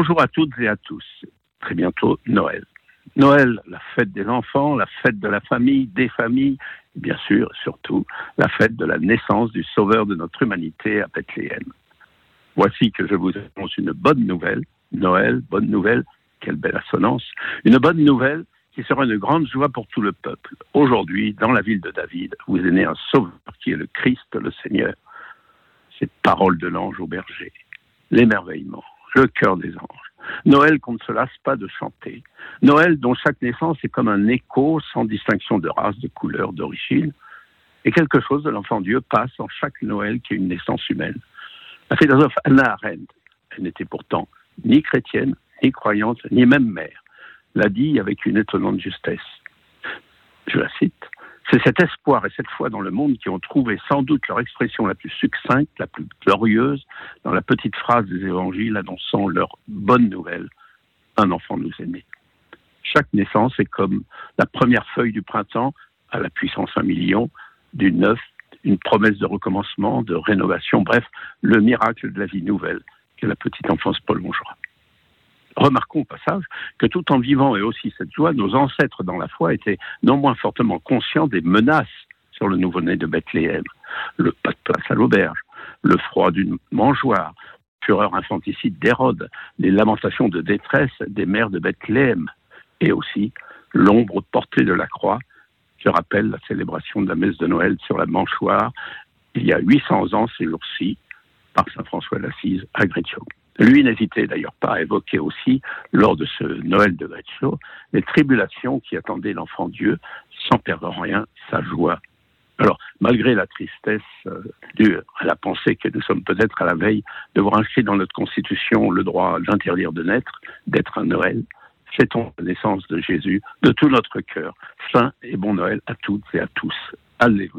Bonjour à toutes et à tous. Très bientôt Noël. Noël, la fête des enfants, la fête de la famille, des familles, bien sûr, surtout la fête de la naissance du Sauveur de notre humanité à Bethléem. Voici que je vous annonce une bonne nouvelle. Noël, bonne nouvelle, quelle belle assonance. Une bonne nouvelle qui sera une grande joie pour tout le peuple. Aujourd'hui, dans la ville de David, vous est né un Sauveur qui est le Christ, le Seigneur. Cette parole de l'ange au berger, l'émerveillement, le cœur des anges. Noël qu'on ne se lasse pas de chanter. Noël dont chaque naissance est comme un écho sans distinction de race, de couleur, d'origine. Et quelque chose de l'enfant Dieu passe en chaque Noël qui est une naissance humaine. La philosophe Anna Arendt, elle n'était pourtant ni chrétienne, ni croyante, ni même mère, l'a dit avec une étonnante justesse. Je la cite. C'est cet espoir et cette foi dans le monde qui ont trouvé sans doute leur expression la plus succincte, la plus glorieuse, dans la petite phrase des évangiles annonçant leur bonne nouvelle. Un enfant nous est né. Chaque naissance est comme la première feuille du printemps à la puissance un million, du neuf, une promesse de recommencement, de rénovation, bref, le miracle de la vie nouvelle que la petite enfance prolongera. Remarquons au passage que tout en vivant et aussi cette joie, nos ancêtres dans la foi étaient non moins fortement conscients des menaces sur le nouveau-né de Bethléem. Le pas de place à l'auberge, le froid d'une mangeoire, fureur infanticide d'Hérode, les lamentations de détresse des mères de Bethléem, et aussi l'ombre portée de la croix, qui rappelle la célébration de la messe de Noël sur la manchoire il y a 800 ans ces jours-ci par saint François d'Assise à Greccio. Lui n'hésitait d'ailleurs pas à évoquer aussi, lors de ce Noël de Greccio, les tribulations qui attendaient l'enfant Dieu, sans perdre en rien sa joie. Alors, malgré la tristesse euh, due à la pensée que nous sommes peut-être à la veille de voir inscrit dans notre Constitution le droit d'interdire de naître, d'être un Noël, fêtons la naissance de Jésus de tout notre cœur. Saint et bon Noël à toutes et à tous. Alléluia.